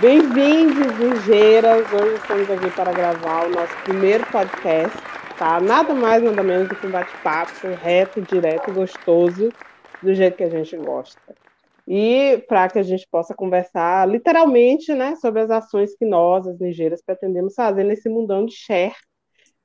Bem-vindos, ligeiras! Hoje estamos aqui para gravar o nosso primeiro podcast, tá? Nada mais, nada menos do que um bate-papo reto, direto, gostoso, do jeito que a gente gosta. E para que a gente possa conversar literalmente, né, sobre as ações que nós, as ligeiras, pretendemos fazer nesse mundão de share.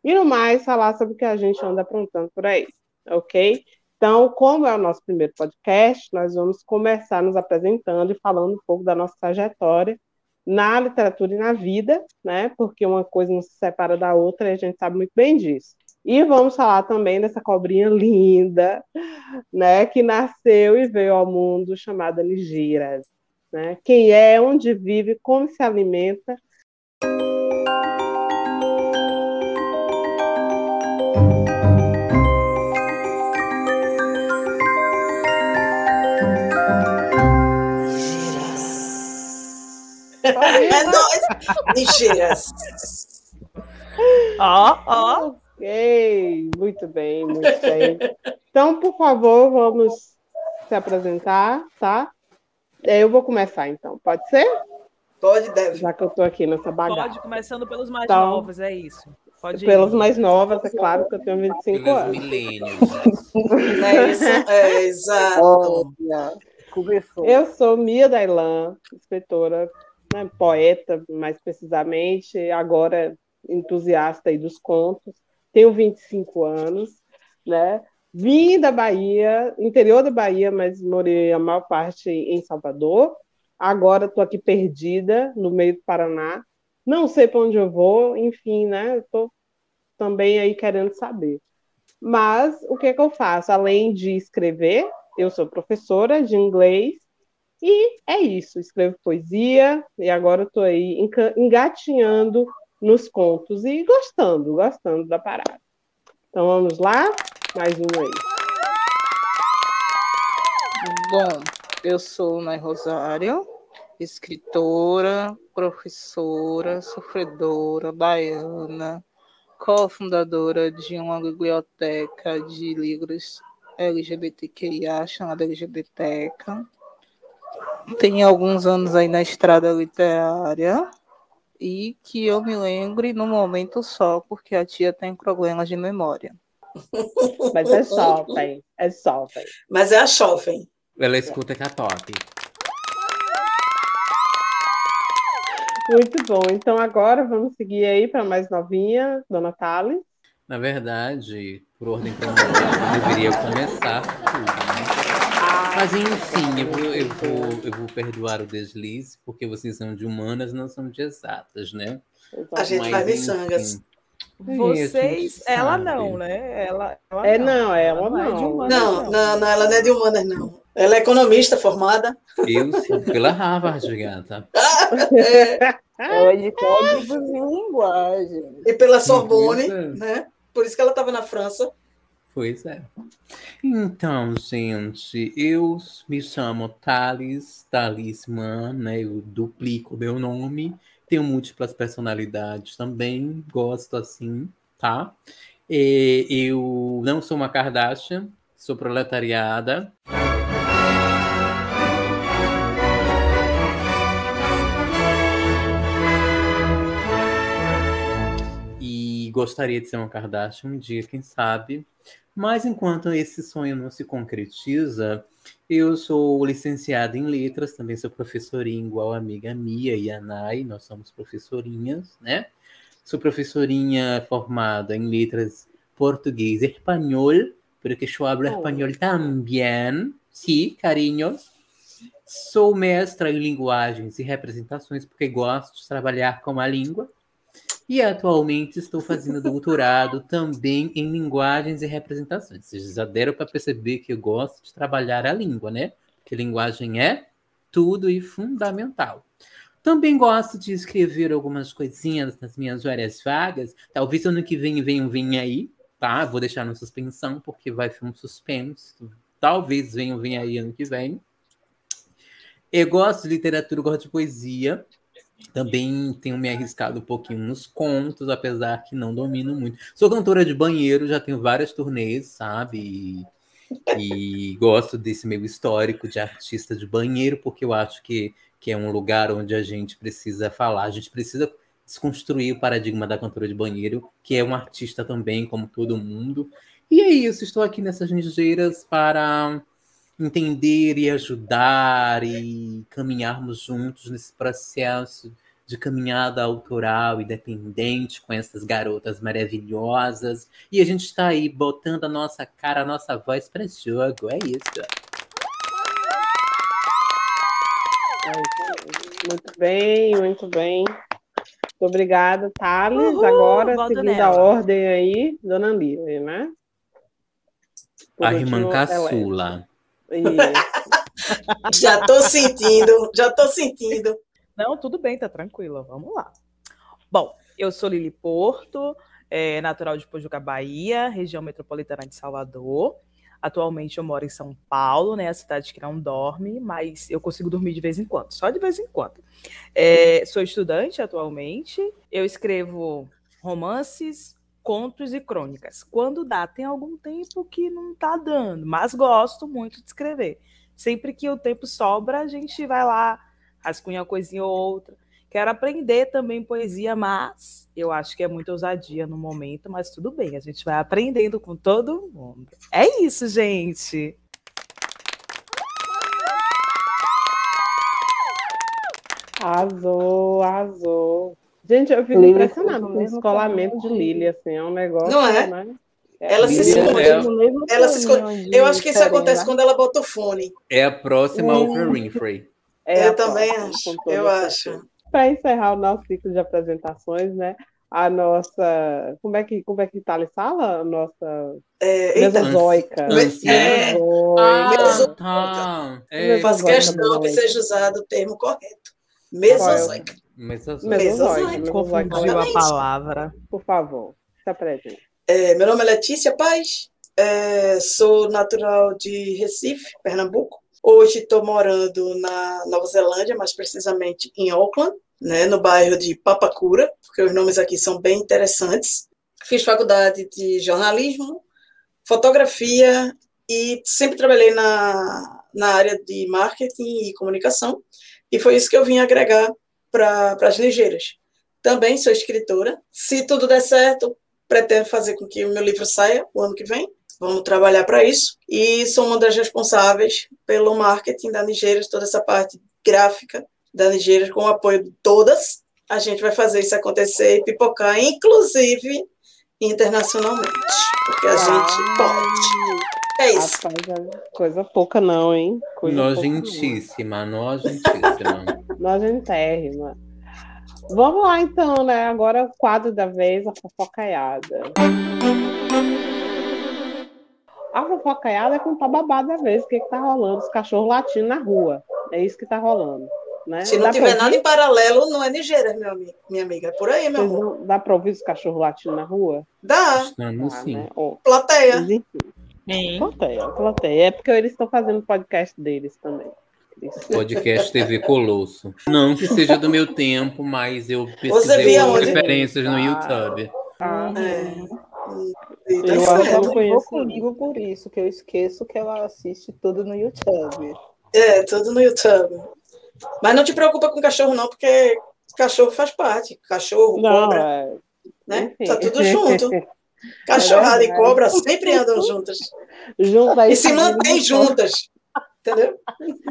E no mais, falar sobre o que a gente anda aprontando por aí, ok? Então, como é o nosso primeiro podcast, nós vamos começar nos apresentando e falando um pouco da nossa trajetória na literatura e na vida, né? Porque uma coisa não se separa da outra e a gente sabe muito bem disso. E vamos falar também dessa cobrinha linda, né? Que nasceu e veio ao mundo chamada Ligeiras. Né? Quem é, onde vive, como se alimenta É nóis. Ligeiras. Ó, ó. Ok, muito bem, muito bem. Então, por favor, vamos se apresentar, tá? Eu vou começar, então. Pode ser? Pode, deve. Já que eu tô aqui nessa bagaça. Pode, começando pelos mais então, novos, é isso. Pode pelos ir. mais novos, é claro que eu tenho 25 pelos anos. milênios. é isso, é, exato. Olha, começou. Eu sou Mia Dailan, inspetora né, poeta, mais precisamente, agora entusiasta aí dos contos. Tenho 25 anos, né? Vim da Bahia, interior da Bahia, mas morei a maior parte em Salvador. Agora estou aqui perdida no meio do Paraná. Não sei para onde eu vou, enfim, né? Estou também aí querendo saber. Mas o que, é que eu faço? Além de escrever, eu sou professora de inglês e é isso, escrevo poesia e agora estou aí engatinhando nos contos e gostando, gostando da parada. Então vamos lá, mais um aí. Bom, eu sou Nai Rosário, escritora, professora, sofredora, baiana, cofundadora de uma biblioteca de livros LGBTQIA chamada LGBTeca tem alguns anos aí na estrada literária e que eu me lembre no momento só, porque a tia tem problemas de memória. Mas é jovem, é jovem. Mas é a jovem. Ela escuta que é top. Muito bom. Então agora vamos seguir aí para mais novinha, Dona Thales. Na verdade, por ordem cronológica, deveria começar tudo? Mas enfim, eu vou, eu, vou, eu vou perdoar o deslize, porque vocês são de humanas, não são de exatas, né? A gente Mas, faz miçangas. Vocês, ela não, né? Ela, ela é, não, ela, não. É não. Humanas, não, não, não, não, ela não é de humanas, não. Ela é economista formada. Eu sim, pela Harvard, gata. é. Ela é de códigos e linguagem. E pela Sorbonne, né? Por isso que ela estava na França. Pois é. Então, gente, eu me chamo Thales, Talismã, né? Eu duplico meu nome. Tenho múltiplas personalidades também, gosto assim, tá? E eu não sou uma Kardashian, sou proletariada. E gostaria de ser uma Kardashian um dia, quem sabe. Mas enquanto esse sonho não se concretiza, eu sou licenciada em letras, também sou professorinha igual a amiga Mia e a Nai, nós somos professorinhas, né? Sou professorinha formada em letras português e espanhol, porque eu hablo oh. espanhol também. Sim, carinhos. Sou mestra em linguagens e representações, porque gosto de trabalhar com a língua. E atualmente estou fazendo doutorado também em linguagens e representações. Vocês já deram para perceber que eu gosto de trabalhar a língua, né? Porque linguagem é tudo e fundamental. Também gosto de escrever algumas coisinhas nas minhas horas vagas. Talvez ano que vem venham vir aí, tá? Vou deixar no suspensão, porque vai ser um suspense. Talvez venham vir aí ano que vem. Eu gosto de literatura, gosto de poesia. Também tenho me arriscado um pouquinho nos contos, apesar que não domino muito. Sou cantora de banheiro, já tenho várias turnês, sabe? E, e gosto desse meio histórico de artista de banheiro, porque eu acho que que é um lugar onde a gente precisa falar, a gente precisa desconstruir o paradigma da cantora de banheiro, que é um artista também, como todo mundo. E é isso, estou aqui nessas ligeiras para entender e ajudar e caminharmos juntos nesse processo de caminhada autoral independente com essas garotas maravilhosas. E a gente está aí botando a nossa cara, a nossa voz para jogo. É isso. Muito bem, muito bem. Muito obrigada, Thales. Uhul, Agora, seguindo nela. a ordem aí, Dona Lívia, né? Por a irmã caçula. Já tô sentindo, já tô sentindo. Não, tudo bem, tá tranquila. Vamos lá. Bom, eu sou Lili Porto, é, natural de Pojuca, Bahia, região metropolitana de Salvador. Atualmente eu moro em São Paulo, né, a cidade que não dorme, mas eu consigo dormir de vez em quando, só de vez em quando. É, sou estudante atualmente, eu escrevo romances, contos e crônicas. Quando dá, tem algum tempo que não tá dando, mas gosto muito de escrever. Sempre que o tempo sobra, a gente vai lá rascunha uma coisinha ou outra. Quero aprender também poesia, mas eu acho que é muita ousadia no momento, mas tudo bem, a gente vai aprendendo com todo mundo. É isso, gente. Arrasou, arrasou. Gente, eu fico impressionada com o escolamento de Lili, assim, é um negócio, Não é? Né? Ela se esconde. É. Ela se esconde. Eu acho que isso acontece né? quando ela bota o fone. É a próxima hum. Oprah Winfrey. É eu também acho, eu acho. Para encerrar o nosso ciclo de apresentações, né? A nossa. Como é que, como é que Thales fala? A nossa. É, mesozoica. É. Ah, tá. É. Faz questão que seja usado o termo correto. Mesozoica. Mesozoica. Mesozoica. Confundiu a palavra. Por favor, se apresente. É, meu nome é Letícia Paz, é, sou natural de Recife, Pernambuco. Hoje estou morando na Nova Zelândia, mais precisamente em Auckland, né, no bairro de Papakura, porque os nomes aqui são bem interessantes. Fiz faculdade de jornalismo, fotografia e sempre trabalhei na, na área de marketing e comunicação, e foi isso que eu vim agregar para as ligeiras. Também sou escritora. Se tudo der certo, pretendo fazer com que o meu livro saia o ano que vem. Vamos trabalhar para isso. E sou uma das responsáveis pelo marketing da Nigéria, toda essa parte gráfica da Nigéria, com o apoio de todas. A gente vai fazer isso acontecer e pipocar, inclusive internacionalmente, porque a gente pode. É isso. Rapaz, é coisa pouca não, hein? Coisa nojentíssima, nojentíssima. Nojentérrima. Vamos lá, então, né? Agora o quadro da vez, a fofocaiada. A fofocaiada é contar babado da vez, o que, que tá rolando, os cachorros latindo na rua. É isso que tá rolando. Né? Se não dá tiver nada em paralelo, não é Nigéria, meu amigo, minha amiga. É por aí, meu amor. Dá para ouvir os cachorros latindo na rua? Dá. Não, sim. Né? Oh. Plateia. Mas, enfim. Plateia, plateia. É porque eles estão fazendo podcast deles também. Podcast TV Colosso. Não que seja do meu tempo, mas eu pesquisei referências no YouTube. Ah, é. Eu, eu acho que ela comigo por isso, que eu esqueço que ela assiste tudo no YouTube. É, tudo no YouTube. Mas não te preocupa com cachorro, não, porque cachorro faz parte. Cachorro, não, cobra. É... Né? Tá tudo junto. Cachorrada e cobra sempre andam juntas. Junta e se mantêm juntas. Entendeu?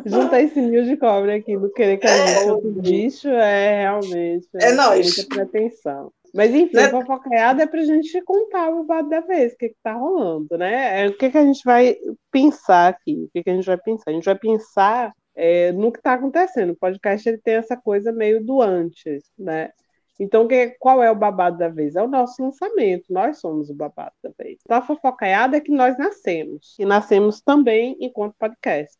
Juntar esse mil de cobra aqui do querer que a gente é, bicho é realmente. É, é nós. Muita pretensão. Mas enfim, né? fofocaiada é para a gente contar o babado da vez, o que está rolando, né? É, o que, que a gente vai pensar aqui? O que, que a gente vai pensar? A gente vai pensar é, no que está acontecendo. O podcast ele tem essa coisa meio do antes, né? Então, que, qual é o babado da vez? É o nosso lançamento, nós somos o babado da vez. Então, a fofocaiada é que nós nascemos, e nascemos também enquanto podcast.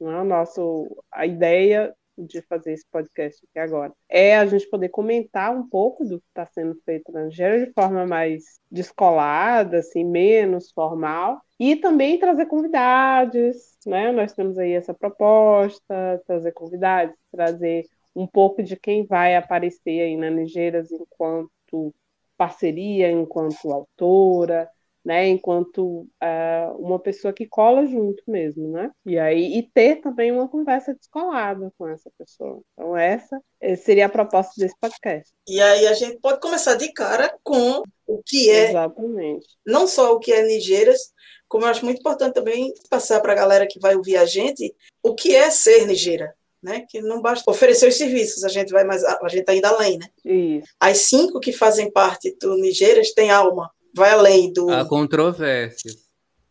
Não é o nosso, a ideia de fazer esse podcast aqui agora, é a gente poder comentar um pouco do que está sendo feito na Nigéria de forma mais descolada, assim, menos formal, e também trazer convidados, né? Nós temos aí essa proposta, trazer convidados, trazer um pouco de quem vai aparecer aí na Nigéria enquanto parceria, enquanto autora, né, enquanto é, uma pessoa que cola junto mesmo, né? E aí e ter também uma conversa descolada com essa pessoa. Então essa eh, seria a proposta desse podcast. E aí a gente pode começar de cara com o que é, Exatamente. não só o que é Nigeiras, como eu acho muito importante também passar para a galera que vai ouvir a gente o que é ser Nigeira. Né? Que não basta oferecer os serviços, a gente vai mais, a gente está indo além, né? Isso. As cinco que fazem parte do Nigeiras têm alma, vai além do. Há controvérsias.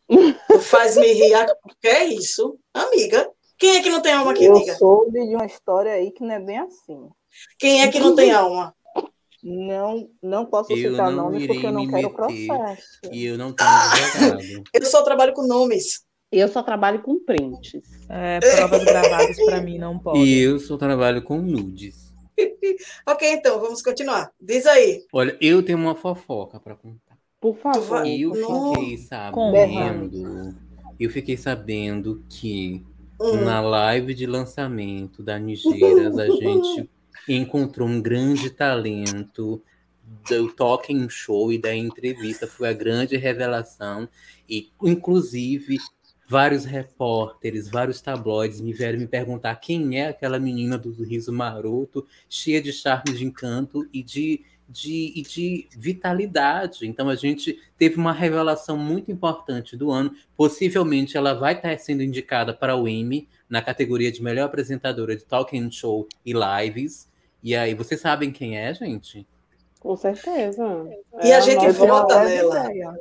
do Faz-me rir. O que é isso? Amiga. Quem é que não tem alma aqui, Eu diga? soube de uma história aí que não é bem assim. Quem é que não tem alma? Não, não posso Eu citar não nomes porque eu não me quero meter. processo. E eu não tenho advogado. Eu só trabalho com nomes. Eu só trabalho com prints. É, provas gravadas para mim não podem. E eu só trabalho com nudes. Ok, então, vamos continuar. Diz aí. Olha, eu tenho uma fofoca para contar. Por favor. Eu Não. fiquei sabendo. Eu fiquei sabendo que Hum, na live de lançamento da Nigeiras a gente encontrou um grande talento do talking show e da entrevista. Foi a grande revelação. E, inclusive, vários repórteres, vários tabloides me vieram me perguntar quem é aquela menina do riso maroto, cheia de charme, de encanto e de, de, e de vitalidade. Então, a gente teve uma revelação muito importante do ano. Possivelmente, ela vai estar sendo indicada para o Emmy na categoria de melhor apresentadora de talking show e lives. E aí, vocês sabem quem é, gente? Com certeza. E a É gente nossa- vota Ela é nela. ideia.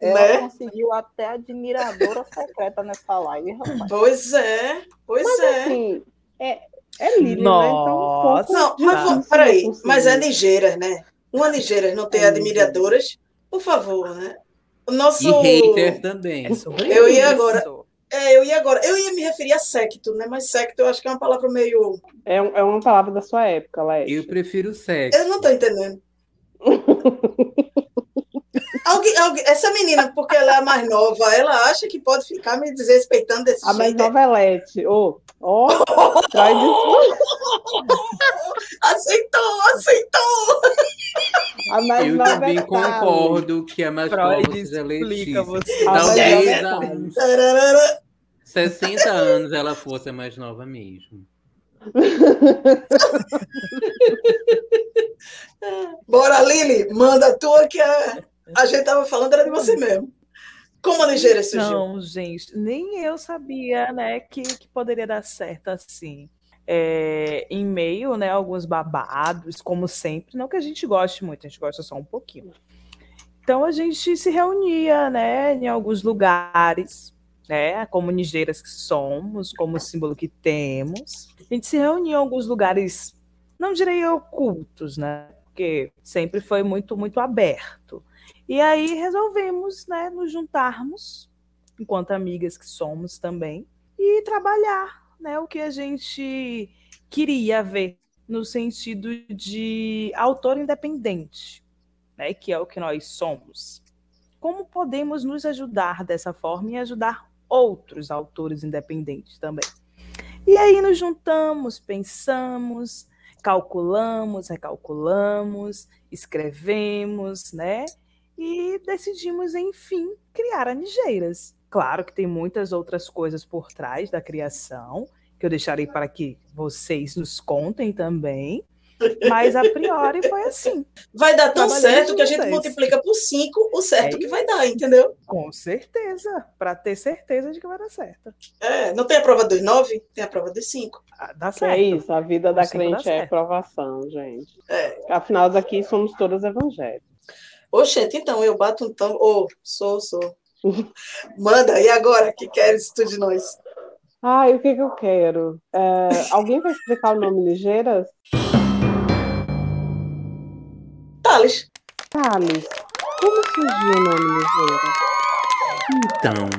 Ela Né? conseguiu até admiradora secreta nessa live, rapaz. Pois é, pois Mas é. assim, é, é Lili, né? Então, um pouco Não, mas peraí, conseguir. mas é Nigeiras, né? Uma Nigeiras não tem É admiradoras? Por favor, né? O nosso. E hater também. É Eu ia agora. É, eu ia agora. Eu ia me referir a secto, né? Mas secto eu acho que é uma palavra meio. É, é uma palavra da sua época, Leste. Eu prefiro sexo. Eu não tô entendendo. Alguém, alguém- essa menina, porque ela é mais nova, ela acha que pode ficar me desrespeitando desse A mais jeito. novelete. Ô, ó, traz isso. Aceitou, aceitou! A mais Eu nova também é concordo que a mais nova Freud seja explica Letícia. você. A mais Talvez nova é há uns Tararara. 60 anos ela fosse a mais nova mesmo. Bora, Lili, manda a tua que a, a gente tava falando era de você mesmo. Como a Nigeria surgiu? Não, gente, nem eu sabia, né, que, que poderia dar certo assim. É, em meio, né, alguns babados, como sempre, não que a gente goste muito, a gente gosta só um pouquinho. Então a gente se reunia, né, em alguns lugares, né, como nigeiras que somos, como símbolo que temos. A gente se reunia em alguns lugares, não direi ocultos, né, porque sempre foi muito, muito aberto. E aí resolvemos, né, nos juntarmos, enquanto amigas que somos também, e trabalhar, né, o que a gente queria ver no sentido de autor independente, né, que é o que nós somos. Como podemos nos ajudar dessa forma e ajudar outros autores independentes também? E aí nos juntamos, pensamos, calculamos, recalculamos, escrevemos, né? e decidimos, enfim, criar a Nigeiras. Claro que tem muitas outras coisas por trás da criação, que eu deixarei para que vocês nos contem também, mas a priori foi assim. Vai dar tão certo que a gente multiplica por cinco o certo É que vai dar, entendeu? Com certeza, para ter certeza de que vai dar certo. É, não tem a prova dos nove, tem a prova dos cinco. Ah, Dá Que certo. é isso, a vida da crente é provação, gente. É. Afinal, daqui somos todas evangélicas. Oxente, então, eu bato um tam... Ô, sou, sou. Manda, e agora? O que queres tu de nós? Ai, o que, que eu quero? É, alguém vai explicar o nome Ligeiras? Thales. Como surgiu o nome Ligeiras? Então,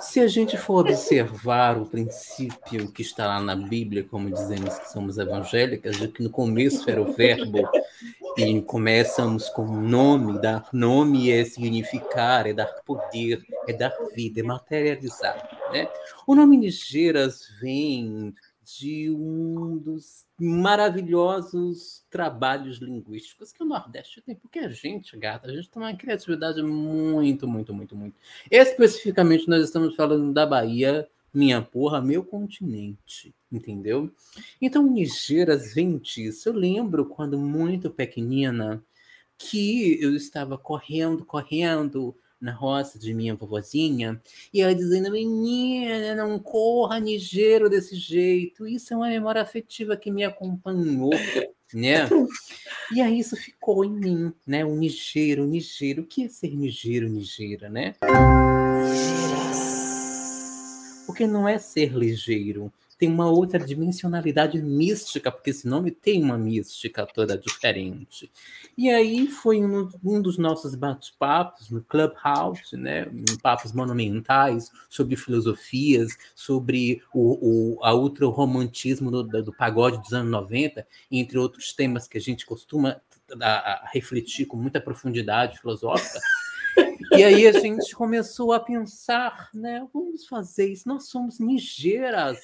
se a gente for observar o princípio que está lá na Bíblia, como dizemos que somos evangélicas, de que no começo era o verbo e começamos com nome, dar nome é significar, é dar poder, é dar vida, é materializar. Né? O nome Nigeiras vem de um dos maravilhosos trabalhos linguísticos que o Nordeste tem, porque a gente, gata, a gente tem uma criatividade muito, muito, muito, muito. Especificamente, nós estamos falando da Bahia, minha porra, meu continente, entendeu? Então, Nigeiras vem disso. Eu lembro quando muito pequenina que eu estava correndo, correndo na roça de minha vovozinha, e ela dizendo: Menina, não corra ligeiro desse jeito. Isso é uma memória afetiva que me acompanhou, né? E aí isso ficou em mim, né? O ligeiro, o ligeiro. O que é ser ligeiro, ligeira, né? Porque não é ser ligeiro, tem uma outra dimensionalidade mística, porque esse nome tem uma mística toda diferente. E aí foi um, um dos nossos bate-papos no Clubhouse, né, papos monumentais sobre filosofias, sobre o, o a outro romantismo do, do, pagode dos anos 90, entre outros temas que a gente costuma a, a refletir com muita profundidade filosófica. E aí a gente começou a pensar, né? Vamos fazer isso. Nós somos nigeiras.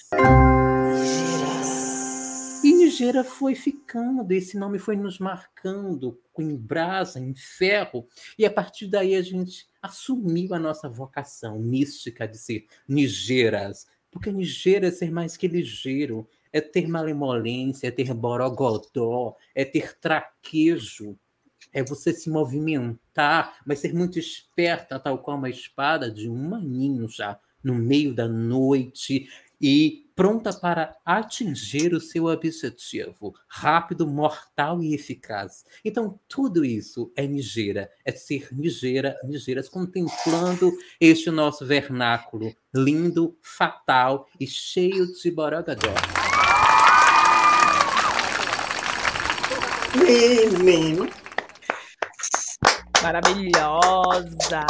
E Nigeira foi ficando, esse nome foi nos marcando em brasa, em ferro, e a partir daí a gente assumiu a nossa vocação mística de ser nigeiras, porque Nigeira é ser mais que ligeiro, é ter malemolência, é ter borogodó, é ter traquejo, é você se movimentar, mas ser muito esperta, tal qual uma espada de um maninho já, no meio da noite e pronta para atingir o seu objetivo, rápido, mortal e eficaz. Então, tudo isso é Nigeira, é ser Nigeira, Nigeiras, contemplando este nosso vernáculo lindo, fatal e cheio de borogadó. Menino. Maravilhosa!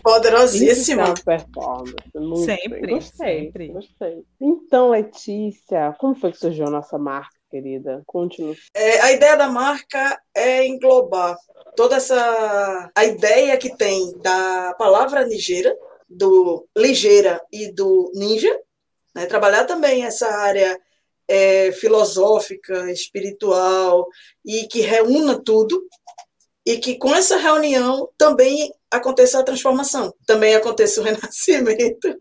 Poderosíssima. performance. Muito Sempre, Gostei, sempre. gostei. Então, Letícia, como foi que surgiu a nossa marca, querida? Conte-nos. É, a ideia da marca é englobar toda essa a ideia que tem da palavra ligeira, do ligeira e do ninja, né? trabalhar também essa área é, filosófica, espiritual e que reúna tudo e que com essa reunião também aconteça a transformação, também aconteça o renascimento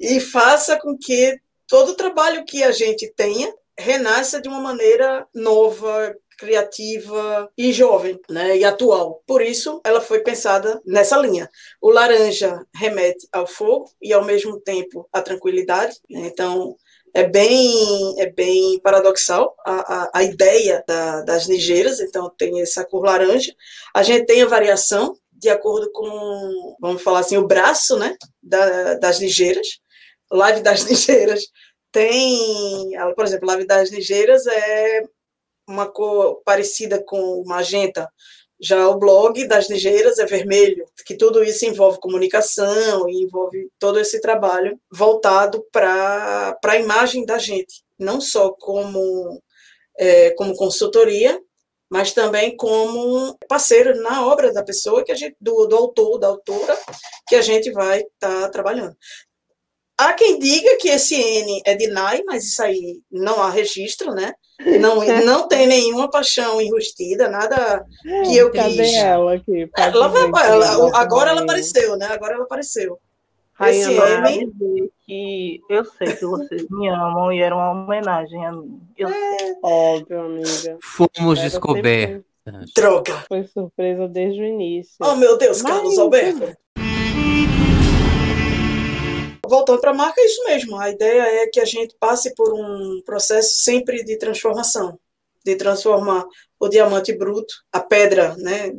e faça com que todo o trabalho que a gente tenha renasça de uma maneira nova, criativa e jovem, né, e atual. Por isso, ela foi pensada nessa linha. O laranja remete ao fogo e ao mesmo tempo à tranquilidade. Então, é bem, é bem paradoxal a, a, a ideia da, das ligeiras, então tem essa cor laranja. A gente tem a variação de acordo com, vamos falar assim, o braço né, da, das ligeiras. Live das ligeiras tem, por exemplo, Live das ligeiras é uma cor parecida com magenta, já o blog das ligeiras é vermelho, que tudo isso envolve comunicação e envolve todo esse trabalho voltado para a imagem da gente, não só como, é, como consultoria, mas também como parceiro na obra da pessoa que a gente, do, do autor, da autora, que a gente vai estar tá trabalhando. Há quem diga que esse N é de Nai, mas isso aí não há registro, né? Não, não tem nenhuma paixão enrustida, nada que eu Cadê quis. ela aqui? Pode Ela vai- ela- ela agora ela apareceu, né? Agora ela apareceu. Rainha Esse que eu sei que vocês me amam e era uma homenagem a mim. Eu sei. Óbvio, amiga. Fomos descobertos. droga. Foi surpresa desde o início. Oh, meu Deus, Mas- Carlos Alberto. Voltando para a marca, é isso mesmo. A ideia é que a gente passe por um processo sempre de transformação, de transformar o diamante bruto, a pedra, né,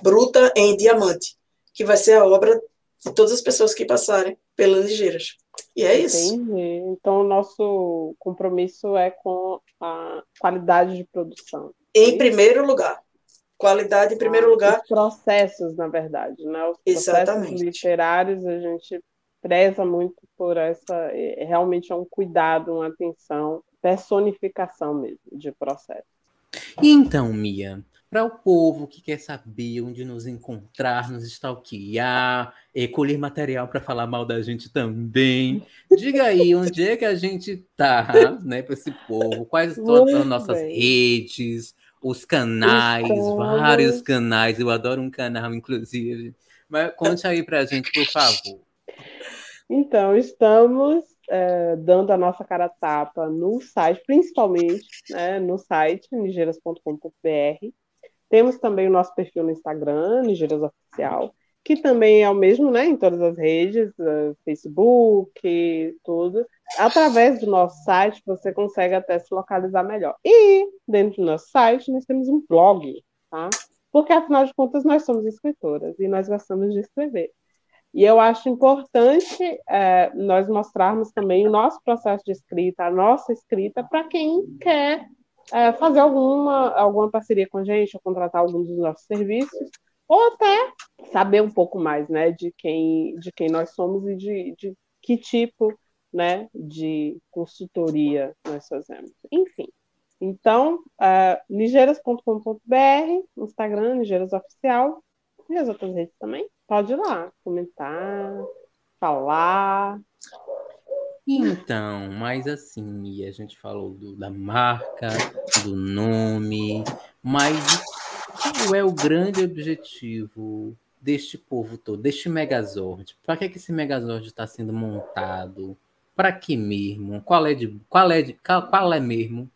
bruta em diamante, que vai ser a obra de todas as pessoas que passarem pelas ligeiras. E é isso. Entendi. Então, o nosso compromisso é com a qualidade de produção. Em primeiro lugar, qualidade em primeiro Ah, lugar. Os processos, na verdade, né? Os Exatamente. processos literários, a gente preza muito por essa. é- Realmente é um cuidado, uma atenção, personificação mesmo de processo. E então, Mia, para o povo que quer saber onde nos encontrar, nos stalkear, é, colher material para falar mal da gente também. Diga aí onde é que a gente tá, né, para esse povo, quais todas as nossas bem. redes, os canais, vários canais. Eu adoro um canal, inclusive. Mas conte aí para a gente, por favor. Então, estamos é, dando a nossa cara tapa no site, principalmente né, no site nigeiras.com.br. Temos também o nosso perfil no Instagram, Nigeiras Oficial, que também é o mesmo né, em todas as redes, uh, Facebook, tudo. Através do nosso site, você consegue até se localizar melhor. E dentro do nosso site, nós temos um blog, tá? Porque, afinal de contas, nós somos escritoras e nós gostamos de escrever. E eu acho importante é, nós mostrarmos também o nosso processo de escrita, a nossa escrita, para quem quer é, fazer alguma, alguma parceria com a gente, ou contratar algum dos nossos serviços, ou até saber um pouco mais né, de, quem, de quem nós somos e de, de que tipo né, de consultoria nós fazemos. Enfim. Então, uh, nigeiras.com.br, Instagram, Nigeiras Oficial, e as outras redes também pode ir lá comentar, falar. Então, mas assim, a gente falou do, da marca, do nome, mas qual é o grande objetivo deste povo todo, deste Megazord? Para que, que esse Megazord está sendo montado? Para que mesmo? Qual é de, qual é de, qual, qual é mesmo?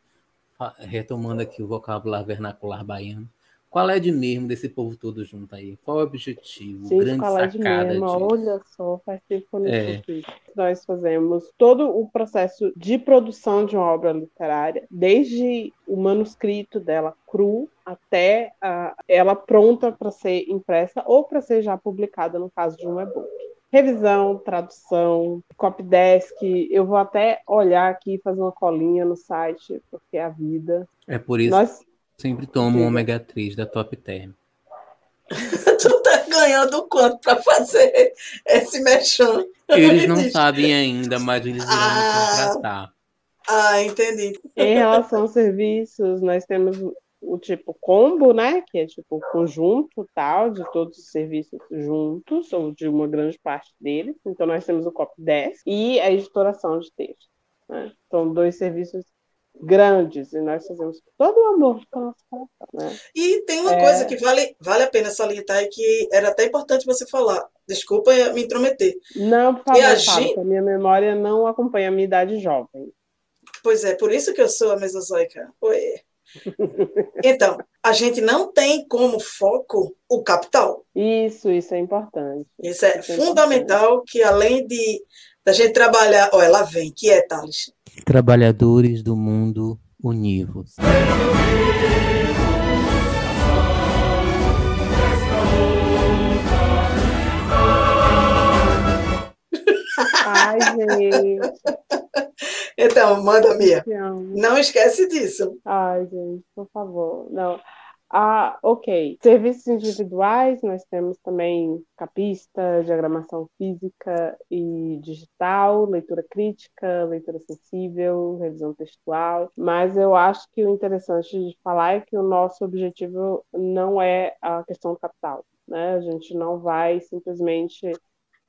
Retomando aqui o vocabulário vernacular baiano. Qual é de mesmo desse povo todo junto aí? Qual é o objetivo? Gente, grande qual é de sacada mesmo? Disso? Olha só, faz tempo que eu não é. Nós fazemos todo o processo de produção de uma obra literária, desde o manuscrito dela cru até a, ela pronta para ser impressa ou para ser já publicada no caso de um e-book revisão, tradução, copydesk. Eu vou até olhar aqui e fazer uma colinha no site, porque é a vida. É por isso. Nós Sempre tomo uma ômega 3 da Top Term. tu tá ganhando quanto para fazer esse mexão? Eles não sabem ainda, mas eles irão ah, contratar. Ah, entendi. Em relação aos serviços, nós temos o tipo combo, né? Que é tipo conjunto tal, de todos os serviços juntos, ou de uma grande parte deles. Então, nós temos o COP 10 e a editoração de texto. Né? São dois serviços grandes e nós fazemos todo o amor nossa coração, né? E tem uma é... coisa que vale, vale a pena salientar e que era até importante você falar. Desculpa me intrometer. Não, por favor, a gente... minha memória não acompanha a minha idade jovem. Pois é, por isso que eu sou a mesozoica. Oi. Então, a gente não tem como foco o capital. Isso, isso é importante. Isso é, isso é fundamental importante. que além de da gente trabalhar, ó, ela vem, que é, Thales? Trabalhadores do mundo univos. Ai, gente. Então, manda, Mia. Não esquece disso. Ai, gente, por favor. Não. Ah, ok. Serviços individuais, nós temos também capista, diagramação física e digital, leitura crítica, leitura sensível, revisão textual. Mas eu acho que o interessante de falar é que o nosso objetivo não é a questão do capital. Né? A gente não vai simplesmente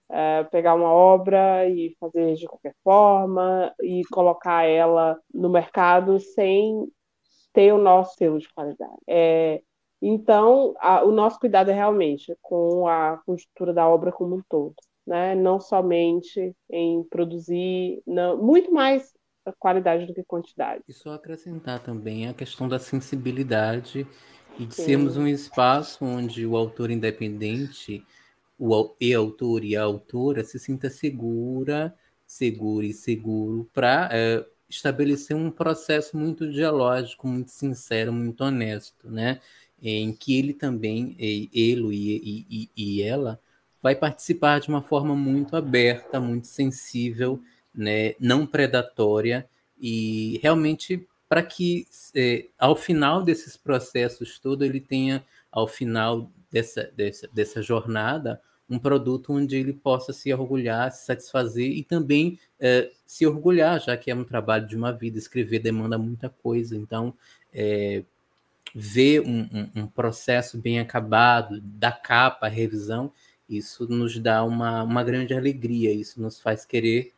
é, pegar uma obra e fazer de qualquer forma e colocar ela no mercado sem ter o nosso selo de qualidade. É, então, a, o nosso cuidado é realmente com a conjuntura da obra como um todo, né? não somente em produzir, não, muito mais qualidade do que quantidade. E só acrescentar também a questão da sensibilidade e de Sim. sermos um espaço onde o autor independente, o e autor e a autora se sinta segura, seguro e seguro para é, estabelecer um processo muito dialógico, muito sincero, muito honesto, né? Em que ele também, ele e, e, e ela, vai participar de uma forma muito aberta, muito sensível, né? Não predatória e realmente para que é, ao final desses processos todo ele tenha ao final dessa, dessa, dessa jornada um produto onde ele possa se orgulhar, se satisfazer e também é, se orgulhar, já que é um trabalho de uma vida. Escrever demanda muita coisa. Então, é, ver um, um, um, processo bem acabado da capa, a revisão, isso nos dá uma, uma grande alegria, isso nos faz querer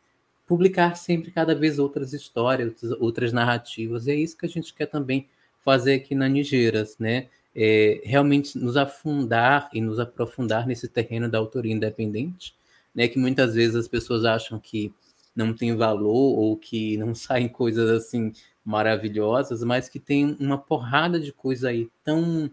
publicar sempre cada vez outras histórias, outras narrativas, e é isso que a gente quer também fazer aqui na Nigeiras, né? É, realmente nos afundar e nos aprofundar nesse terreno da autoria independente, né? Que muitas vezes as pessoas acham que não tem valor ou que não saem coisas assim maravilhosas, mas que tem uma porrada de coisa aí tão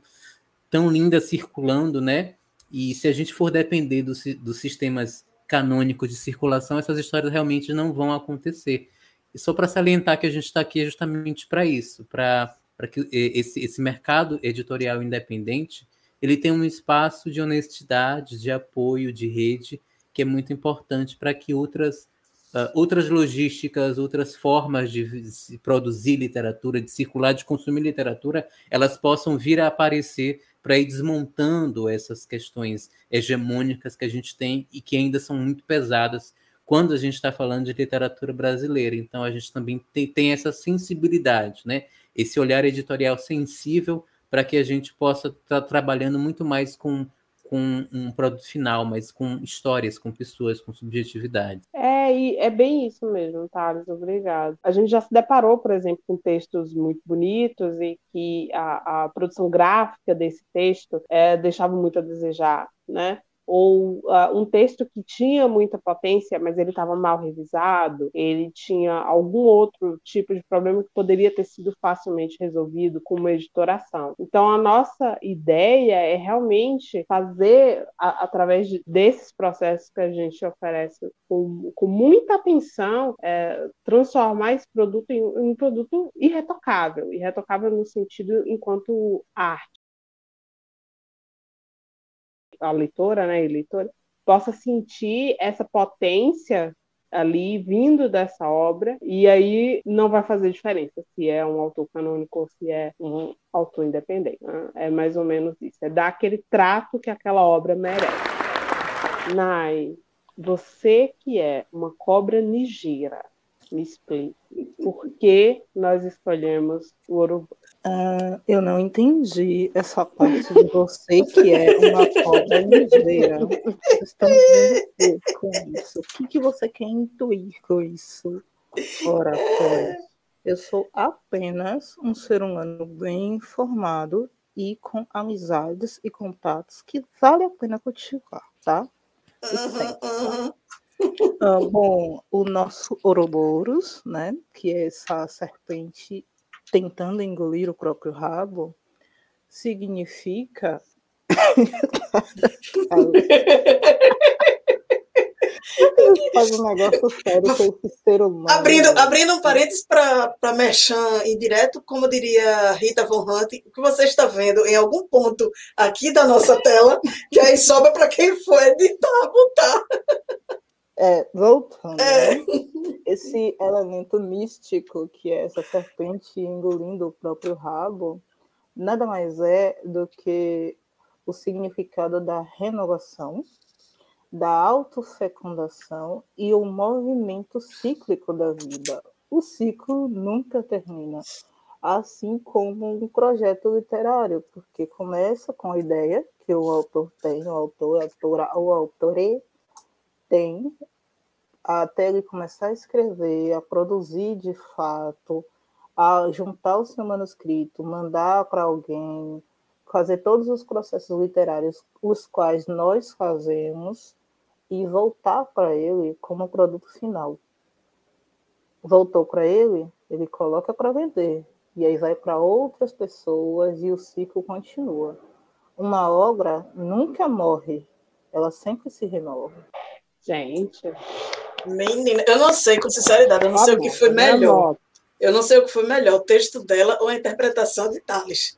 tão linda circulando, né? E se a gente for depender do, dos sistemas canônicos de circulação, essas histórias realmente não vão acontecer. E só para salientar que a gente está aqui é justamente para isso, para que esse, esse mercado editorial independente ele tem um espaço de honestidade, de apoio, de rede, que é muito importante para que outras Uh, outras logísticas, outras formas de, produzir literatura, de circular, de consumir literatura, elas possam vir a aparecer para ir desmontando essas questões hegemônicas que a gente tem e que ainda são muito pesadas quando a gente está falando de literatura brasileira. Então, a gente também tem, tem essa sensibilidade, né? esse olhar editorial sensível para que a gente possa estar tá trabalhando muito mais com com um produto final, mas com histórias, com pessoas, com subjetividade. É, e é bem isso mesmo, Thales, obrigado. A gente já se deparou, por exemplo, com textos muito bonitos e que a, a produção gráfica desse texto é, deixava muito a desejar, né? Ou uh, um texto que tinha muita potência, mas ele estava mal revisado, ele tinha algum outro tipo de problema que poderia ter sido facilmente resolvido com uma editoração. Então, a nossa ideia é realmente fazer, a, através de, desses processos que a gente oferece com, com muita atenção, é, transformar esse produto em, em um produto irretocável irretocável no sentido enquanto arte a leitora, né, e leitora, possa sentir essa potência ali vindo dessa obra e aí não vai fazer diferença se é um autor canônico ou se é um autor independente. Né? É mais ou menos isso. É dar aquele trato que aquela obra merece. Nai, você que é uma cobra ligeira, me explique por que nós escolhemos o urubu. Uh, eu não entendi essa parte de você que é uma cobra ligeira. Estamos com isso. O que, que você quer intuir com isso? Ora, pois, eu sou apenas um ser humano bem informado e com amizades e contatos que vale a pena cultivar, tá? Uhum, Uh, bom, o nosso Ouroboros, né, que é essa serpente tentando engolir o próprio rabo, significa. faz um negócio sério com esse ser humano. Abrindo, abrindo um parênteses para Merchan indireto, como diria Rita Von Hunt, o que você está vendo em algum ponto aqui da nossa tela, que aí sobra para quem for editar, botar. É, voltando, é. Né? esse elemento místico que é essa serpente engolindo o próprio rabo, nada mais é do que o significado da renovação, da autofecundação e o movimento cíclico da vida. O ciclo nunca termina, assim como um projeto literário, porque começa com a ideia que o autor tem, o autor, a autora, o autorê tem até ele começar a escrever, a produzir de fato, a juntar o seu manuscrito, mandar para alguém, fazer todos os processos literários, os quais nós fazemos, e voltar para ele como produto final. Voltou para ele, ele coloca para vender, e aí vai para outras pessoas e o ciclo continua. Uma obra nunca morre, ela sempre se renova. Gente. Menina, eu não sei, com sinceridade, eu não sei o que foi melhor. Eu não sei o que foi melhor, o texto dela ou a interpretação de Thales.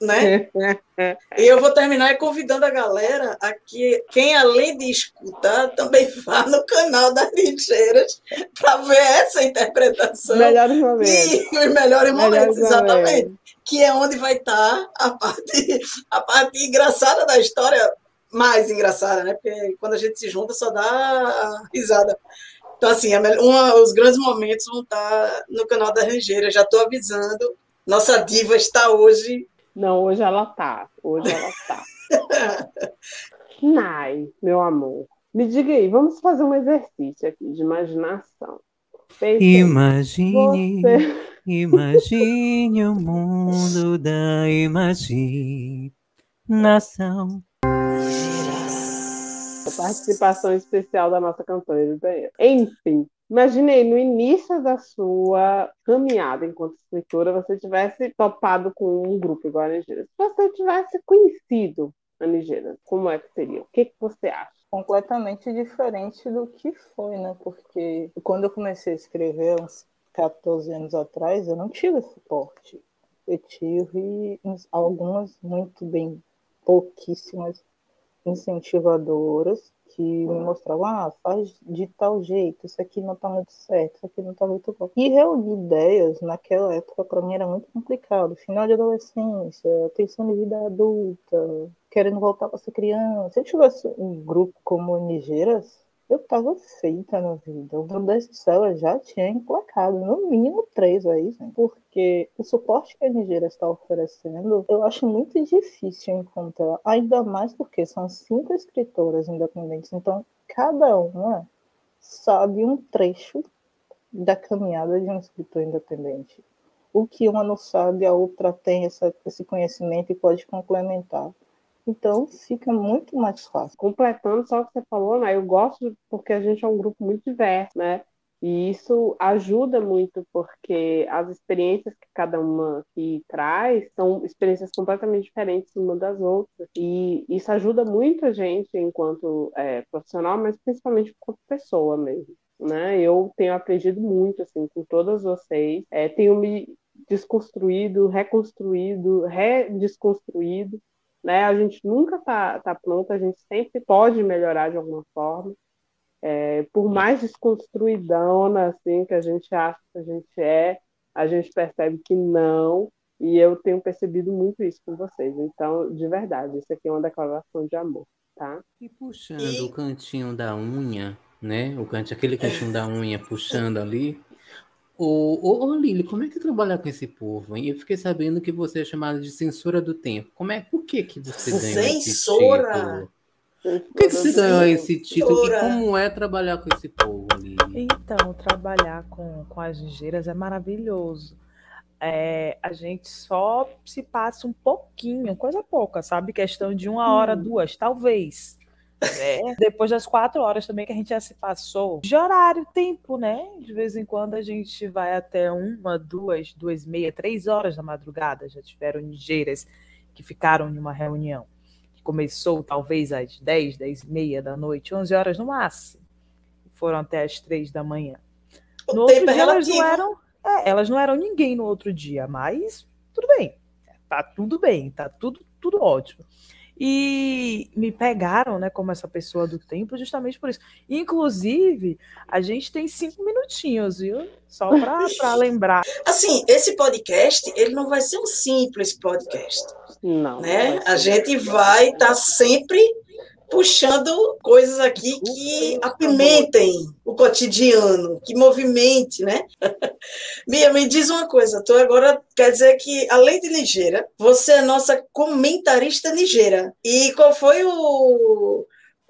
Né? e eu vou terminar convidando a galera a que, quem além de escutar, também vá no canal das Lixeiras para ver essa interpretação. Melhores momentos. E os melhores momentos, exatamente. Momentos. Que é onde vai estar a parte, a parte engraçada da história, mais engraçada, né? Porque quando a gente se junta só dá risada. Então, assim, uma, os grandes momentos vão estar no canal da Rangeira. Já estou avisando Nossa diva está hoje. Não, hoje ela tá. Hoje ela tá. Nai, meu amor. Me diga aí, vamos fazer um exercício aqui de imaginação. Pense imagine, você... imagine o mundo da imaginação. Participação especial da nossa cantora Enfim, Imaginei no início da sua caminhada enquanto escritora, você tivesse topado com um grupo igual a Nigéria. Se você tivesse conhecido a Nigéria, como é que seria? O que, que você acha? Completamente diferente do que foi, né? Porque quando eu comecei a escrever, uns 14 anos atrás, eu não tive suporte. Eu tive algumas muito bem, pouquíssimas incentivadoras que me mostravam, ah, faz de tal jeito, isso aqui não está muito certo, isso aqui não está muito bom. E reunir ideias naquela época para mim era muito complicado. Final de adolescência, tensão de vida adulta, querendo voltar para ser criança. Se eu tivesse um grupo como Nigeiras, eu estava feita na vida. O meu best-seller já tinha emplacado, no mínimo três aí, né? porque o suporte que a Nigéria está oferecendo, eu acho muito difícil encontrar, ainda mais porque são cinco escritoras independentes, então cada uma sabe um trecho da caminhada de um escritor independente. O que uma não sabe, a outra tem essa, esse conhecimento e pode complementar. Então fica muito mais fácil. Completando só o que você falou, né? Eu gosto porque a gente é um grupo muito diverso, né? E isso ajuda muito porque as experiências que cada uma aqui traz são experiências completamente diferentes uma das outras. E isso ajuda muito a gente enquanto é, profissional, mas principalmente enquanto pessoa mesmo. Né? Eu tenho aprendido muito assim com todas vocês, é, tenho me desconstruído, reconstruído, redesconstruído né? A gente nunca está tá pronto, a gente sempre pode melhorar de alguma forma. É, por mais desconstruidona assim que a gente acha que a gente é, a gente percebe que não. E eu tenho percebido muito isso com vocês. Então, de verdade, isso aqui é uma declaração de amor, tá? E puxando e... o cantinho da unha, né? O canto, aquele cantinho da unha puxando ali, Ô, ô, ô, Lili, como é que é trabalhar com esse povo? Hein? Eu fiquei sabendo que você é chamada de censora do tempo. Como é, por que, que você ganhou esse título? Por que, que você ganhou esse título e como é trabalhar com esse povo, Lili? Então, trabalhar com, com as ligeiras é maravilhoso. É, a gente só se passa um pouquinho, coisa pouca, sabe? Questão de uma hora, hum. duas, talvez. É, depois das quatro horas também que a gente já se passou de horário, tempo, né? De vez em quando a gente vai até uma, duas, duas, meia, três horas da madrugada. Já tiveram nigeiras que ficaram em uma reunião que começou talvez às dez, dez e meia da noite, onze horas no máximo. Foram até às três da manhã. O no outro é dia elas não eram, é, elas não eram ninguém no outro dia, mas tudo bem. Tá tudo bem, tá tudo, tudo ótimo. E me pegaram, né, como essa pessoa do tempo, justamente por isso. Inclusive, a gente tem cinco minutinhos, viu? Só para lembrar. Assim, esse podcast, ele não vai ser um simples podcast. Não. Né? A gente vai estar tá sempre puxando coisas aqui que apimentem o cotidiano, que movimente, né? Mia, me diz uma coisa, tu agora quer dizer que, além de ligeira, você é nossa comentarista ligeira. E qual foi o,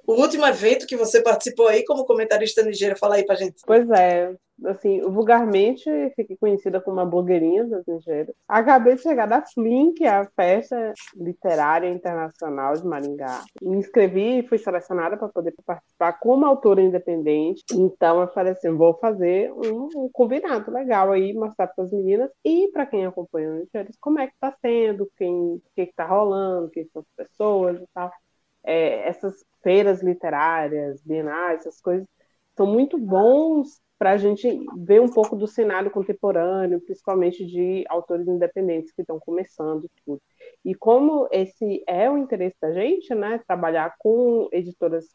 o último evento que você participou aí como comentarista ligeira? Fala aí pra gente. Pois é, assim, vulgarmente fiquei conhecida como uma blogueirinha Nigérias. Acabei de chegar da FLIN, que é a Festa Literária Internacional de Maringá. Me inscrevi e fui selecionada para poder participar como autora independente. Então eu falei assim, vou fazer um, um combinado legal aí, mostrar para as meninas e para quem acompanha o Nigérias como é que está sendo, quem, o que está rolando, quem são as pessoas e tal. É, essas feiras literárias, bienais, essas coisas são muito bons para a gente ver um pouco do cenário contemporâneo, principalmente de autores independentes que estão começando tudo. E como esse é o interesse da gente, né, trabalhar com editoras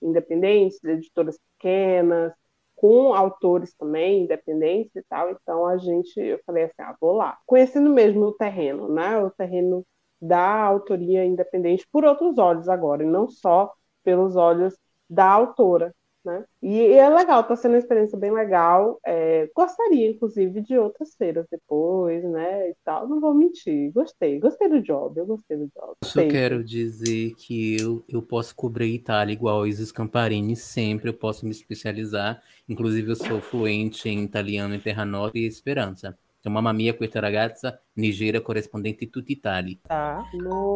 independentes, editoras pequenas, com autores também independentes e tal, então a gente, eu falei assim, ah, vou lá. Conhecendo mesmo o terreno, né, o terreno da autoria independente por outros olhos agora, e não só pelos olhos da autora, né? E, e é legal, está sendo uma experiência bem legal. É, gostaria, inclusive, de outras feiras depois, né? E tal. Não vou mentir, gostei, gostei do job, eu gostei do job. Eu só quero dizer que eu, eu posso cobrir Itália igual a Isis Camparini sempre, eu posso me especializar. Inclusive, eu sou fluente em italiano em Terra Nova e Esperança. Então, mamma mia, questa ragazza, Nigéria, correspondente tutti Itália. Tá.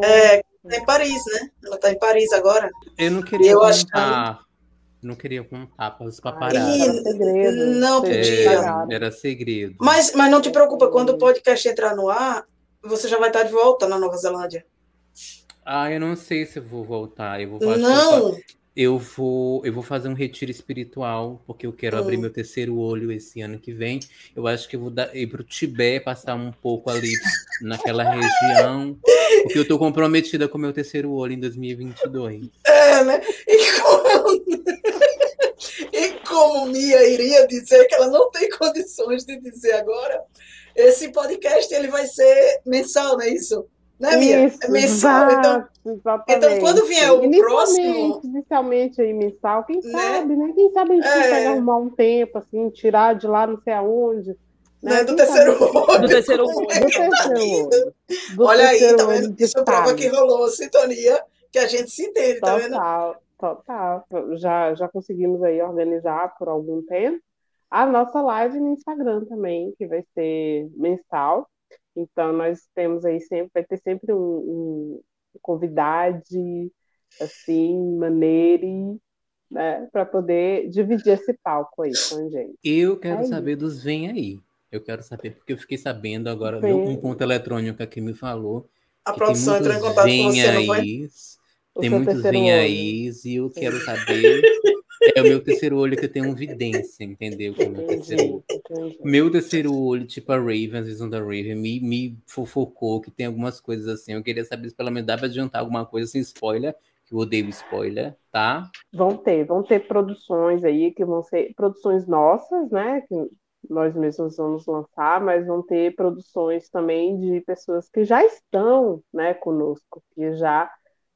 É, tá em Paris, né? Ela tá em Paris agora. Eu não queria Eu contar. acho Não queria contar para os paparazzi. era segredo. não podia. É, era segredo. Mas, mas não te preocupa, quando o podcast entrar no ar, você já vai estar de volta na Nova Zelândia. Ah, eu não sei se eu vou voltar. Eu vou, Não! eu vou, eu vou fazer um retiro espiritual, porque eu quero abrir Hum. meu terceiro olho esse ano que vem. Eu acho que eu vou dar, ir para o Tibete, passar um pouco ali naquela região, porque eu tô comprometida com o meu terceiro olho em 2022. É, né? E como, e como Mia iria dizer que ela não tem condições de dizer agora, esse podcast ele vai ser mensal, não é isso? Né, Mia? Isso, é mensal. Então, exato, exatamente. então, quando vier o Inicialmente, próximo- Inicialmente aí, mensal, quem Né? sabe, né? Quem sabe a gente É. consegue arrumar um tempo, assim, tirar de lá não sei aonde. né, do Quem terceiro olho. Do terceiro como olho. é Do tá terceiro olho. Do Olha aí, terceiro tá vendo? Isso prova que rolou sintonia, que a gente se entende, tá vendo? Total, total. Já, já conseguimos aí organizar por algum tempo a nossa live no Instagram também, que vai ser mensal. Então, nós temos aí sempre, vai ter sempre um, um convidade, assim, maneire, né, para poder dividir esse palco aí com a gente. Eu quero É saber dos vem aí. Eu quero saber, porque eu fiquei sabendo agora, viu, um ponto eletrônico aqui me falou. A que produção tem entrou em contato com você, não foi? O Tem muitos vem aí e eu quero saber. É o meu terceiro olho que eu tenho vidência, entendeu? Com o meu terceiro olho. Entendi. Meu terceiro olho, tipo a Raven, a visão da Raven, me, me fofocou que tem algumas coisas assim. Eu queria saber se pelo menos dá pra adiantar alguma coisa sem spoiler, que eu odeio spoiler, tá? Vão ter, vão ter produções aí que vão ser produções nossas, né? Que nós mesmos vamos lançar, mas vão ter produções também de pessoas que já estão, né, conosco, que já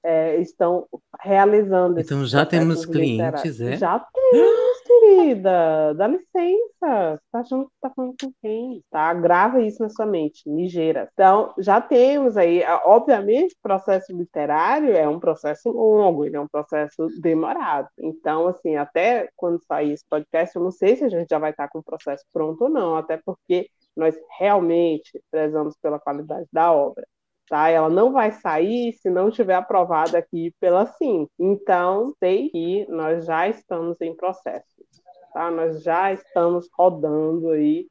é, estão realizando Então já temos clientes, é? Já temos, querida. Dá licença. Você tá achando que tá falando com quem? Tá? Grava isso na sua mente, ligeira. Então, já temos aí, obviamente, o processo literário é um processo longo, ele é um processo demorado. Então, assim, até quando sair esse podcast, eu não sei se a gente já vai estar com o processo pronto ou não, até porque nós realmente prezamos pela qualidade da obra tá? Ela não vai sair se não estiver aprovada aqui pela SIM. Então, sei que nós já estamos em processo, tá? Nós já estamos rodando aí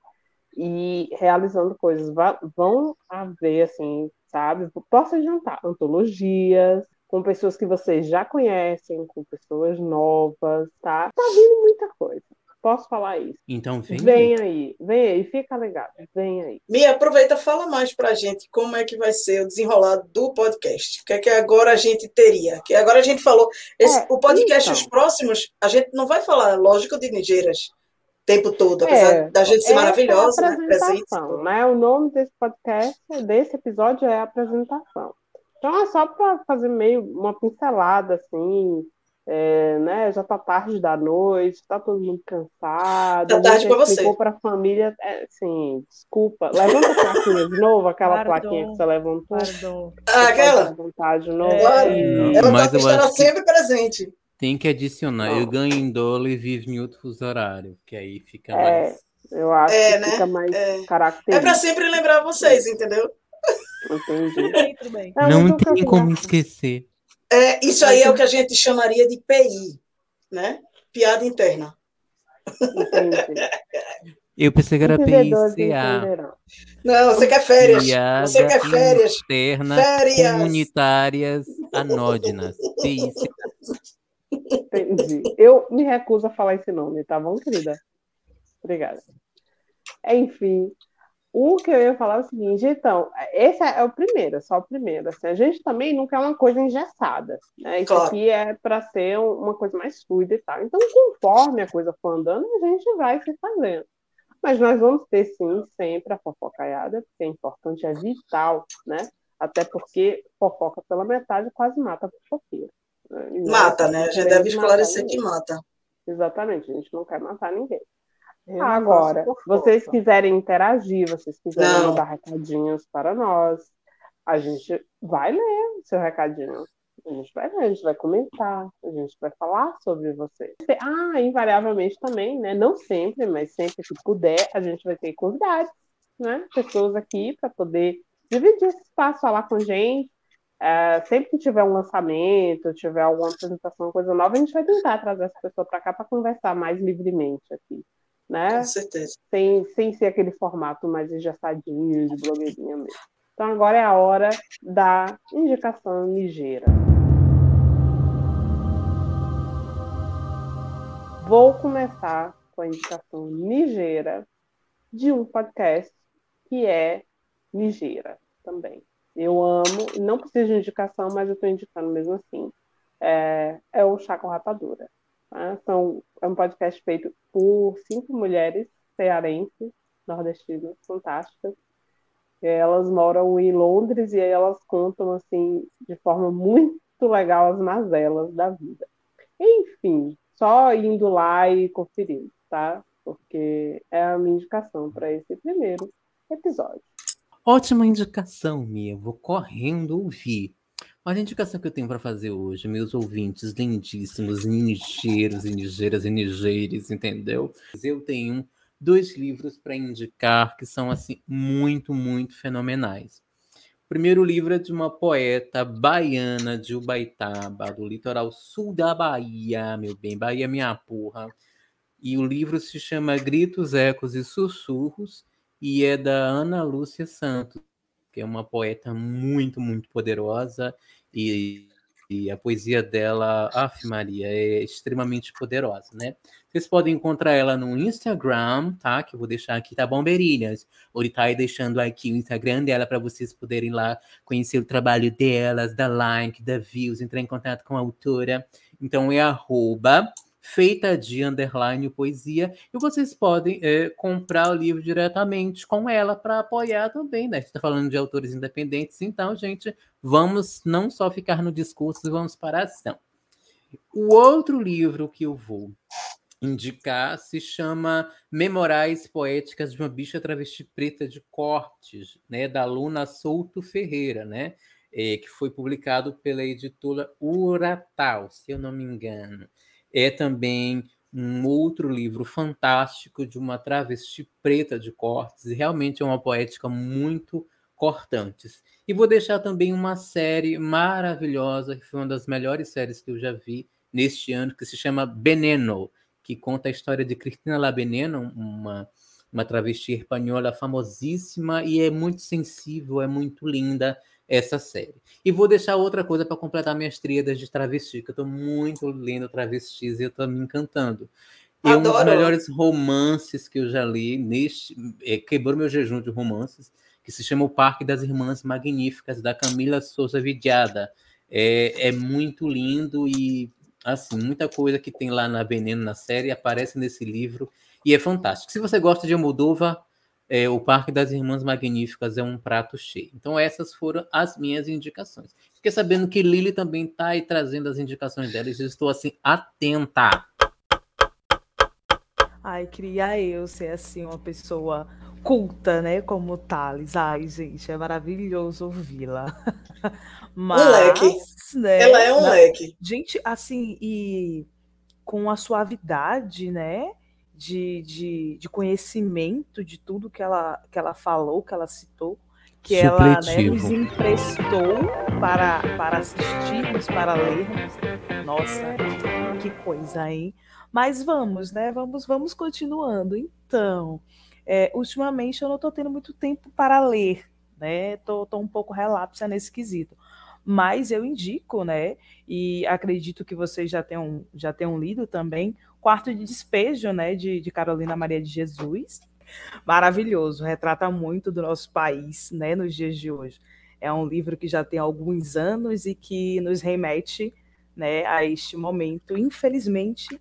e realizando coisas. Vão haver, assim, sabe? Posso adiantar, antologias com pessoas que vocês já conhecem, com pessoas novas, tá? Tá vindo muita coisa. Posso falar isso. Então vem. Vem aí. aí, vem aí, fica ligado, vem aí. Mia, aproveita, fala mais pra gente como é que vai ser o desenrolar do podcast. O que é que agora a gente teria? Que agora a gente falou, esse- É, o podcast, então. os próximos, a gente não vai falar, lógico, de Nigeiras o tempo todo, É, apesar da gente ser Essa maravilhosa, é a né? Apresentação, né? O nome desse podcast, desse episódio é a apresentação. Então é só para fazer meio uma pincelada, assim, é, né? Já tá tarde da noite, tá todo mundo cansado. Tá a tarde pra você. para a família, é, assim, desculpa. Levanta a plaquinha de novo, aquela Pardon. plaquinha que você levantou. Pardon. Ah, pode aquela? levantar de novo. Claro. Isso. Ela Mas tá, eu estará acho que- sempre presente. Tem que adicionar. Não. Eu ganho em dólar e vivo em outro fuso horário, que aí fica É, mais. Eu acho É, que né? fica mais É. É característico. pra sempre lembrar vocês, entendeu? Entendi. É, Não mas tem como esquecer. É, isso aí é o que a gente chamaria de PI, né? Piada interna. Entendi. Eu pensei que era PICA. entenderão. Não, você quer férias. Piada Você quer férias. interna Férias. comunitárias anódinas. PICA. Entendi. Eu me recuso a falar esse nome, tá bom, querida? Obrigada. Enfim, o que eu ia falar é o seguinte, então, esse é o primeiro, só o primeiro. Assim, a gente também não quer uma coisa engessada, né? Isso Claro. aqui é para ser um- uma coisa mais fluida e tal. Então, conforme a coisa for andando, a gente vai se fazendo. Mas nós vamos ter, sim, sempre a fofocaiada, porque é importante, é vital, né? Até porque fofoca pela metade quase mata a fofoqueira. né? Mata, né? A gente deve esclarecer que mata. Exatamente, a gente não quer matar ninguém. Eu não Agora, faço por vocês força. quiserem interagir, vocês quiserem Não. mandar recadinhos para nós, a gente vai ler o seu recadinho. A gente vai ler, a gente vai comentar, a gente vai falar sobre você. Ah, invariavelmente também, né? Não sempre, mas sempre que puder, a gente vai ter convidados, né? Pessoas aqui para poder dividir esse espaço, falar com a gente. É, sempre que tiver um lançamento, tiver alguma apresentação, coisa nova, a gente vai tentar trazer essa pessoa para cá para conversar mais livremente aqui, né? Com certeza. sem, sem ser aquele formato mais engessadinho de blogueirinha mesmo. Então agora é a hora da indicação ligeira. Vou começar com a indicação ligeira de um podcast que é ligeira também. Eu amo, não preciso de indicação, mas eu estou indicando mesmo assim. É, é o Chá com Rapadura. São, é um podcast feito por cinco mulheres cearenses, nordestinas, fantásticas. Elas moram em Londres e elas contam assim de forma muito legal as mazelas da vida. Enfim, só indo lá e conferindo, tá? Porque é a minha indicação para esse primeiro episódio. Ótima indicação, Mia. Vou correndo ouvir. Mas a indicação que eu tenho para fazer hoje, meus ouvintes lindíssimos, nigeiros e nigeiras e entendeu? Eu tenho dois livros para indicar que são assim muito, muito fenomenais. O primeiro livro é de uma poeta baiana de Ubaitaba, do litoral sul da Bahia, meu bem, Bahia minha porra. E o livro se chama Gritos, Ecos e Sussurros e é da Ana Lúcia Santos, que é uma poeta muito, muito poderosa e, e a poesia dela, af Maria, é extremamente poderosa, né? Vocês podem encontrar ela no Instagram, tá? Que eu vou deixar aqui, tá bom, Beirinhas? Ou ele tá deixando aqui o Instagram dela para vocês poderem lá conhecer o trabalho delas, dar like, dar views, entrar em contato com a autora. Então é arroba feita de underline poesia e vocês podem é, comprar o livro diretamente com ela para apoiar também, né? A gente está falando de autores independentes, então, gente, vamos não só ficar no discurso, vamos para a ação. O outro livro que eu vou indicar se chama Memorais Poéticas de uma Bicha Travesti Preta de Cortes, né? Da Luna Souto Ferreira, né? É, que foi publicado pela editora Uratal, se eu não me engano é também um outro livro fantástico de uma travesti preta de cortes, e realmente é uma poética muito cortantes. E vou deixar também uma série maravilhosa, que foi uma das melhores séries que eu já vi neste ano, que se chama Veneno, que conta a história de Cristina La Veneno, uma, uma travesti espanhola famosíssima, e é muito sensível, é muito linda, essa série. E vou deixar outra coisa para completar minhas tríadas de travesti, que eu estou muito lendo travestis e eu estou me encantando. E um dos melhores romances que eu já li, neste, é, quebrou meu jejum de romances, que se chama O Parque das Irmãs Magníficas, da Camila Souza Vidiada. É, é muito lindo e, assim, muita coisa que tem lá na Veneno, na série, aparece nesse livro e é fantástico. Se você gosta de Almodóvar, é, o Parque das Irmãs Magníficas é um prato cheio. Então, essas foram as minhas indicações. Fiquei sabendo que Lili também está aí trazendo as indicações dela e eu estou assim, atenta. Ai, queria eu ser assim, uma pessoa culta, né? Como Thales. Ai, gente, é maravilhoso ouvi-la. Mas, leque. né, Ela é um na- leque. Gente, assim, e com a suavidade, né? De, de, de conhecimento de tudo que ela, que ela falou, que ela citou, que ela né, nos Supletivo. emprestou para, para assistirmos, para lermos. Nossa, que coisa, hein? Mas vamos, né? Vamos, vamos continuando. Então, é, ultimamente eu não estou tendo muito tempo para ler, né? Tô, tô um pouco relapsa nesse quesito. Mas eu indico, né? E acredito que vocês já tenham, já tenham lido também, Quarto de Despejo, né? De, de Carolina Maria de Jesus. Maravilhoso, retrata muito do nosso país, né? Nos dias de hoje. É um livro que já tem alguns anos e que nos remete, né? A este momento, infelizmente,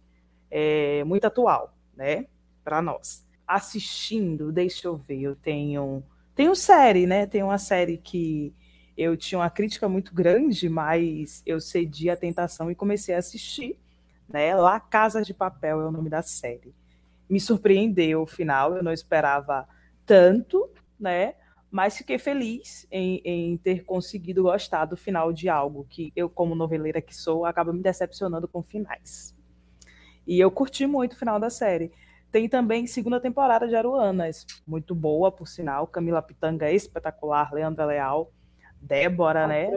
é, muito atual, né? Para nós. Assistindo, deixa eu ver, eu tenho. Tenho série, né? Tem uma série que eu tinha uma crítica muito grande, mas eu cedi à tentação e comecei a assistir, né? La Casa de Papel é o nome da série. Me surpreendeu o final, eu não esperava tanto, né? Mas fiquei feliz em, em ter conseguido gostar do final de algo que eu, como noveleira que sou, acaba me decepcionando com finais. E eu curti muito o final da série. Tem também segunda temporada de Aruanas, muito boa, por sinal. Camila Pitanga é espetacular, Leandra Leal, Débora, né?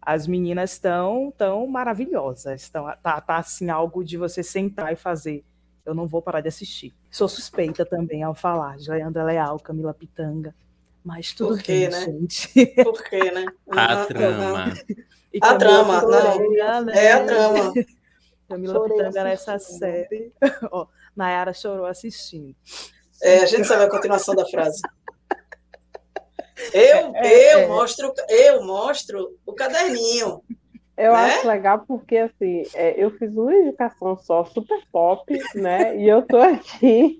As meninas estão tão maravilhosas. Tão, tá, tá assim, algo de você sentar e fazer. Eu não vou parar de assistir. Sou suspeita também ao falar de Leandra Leal, Camila Pitanga. Mas tudo Por quê, bem, né? gente. Por quê, né? A trama. A trama, não. né? É a trama. Camila Chorei Pitanga nessa série. Ó, Nayara chorou assistindo. É, a gente sabe a continuação da frase. Eu, É, eu é. mostro, eu mostro o caderninho. Eu Né? acho legal porque, assim, é, eu fiz uma indicação só, super pop, né? E eu tô aqui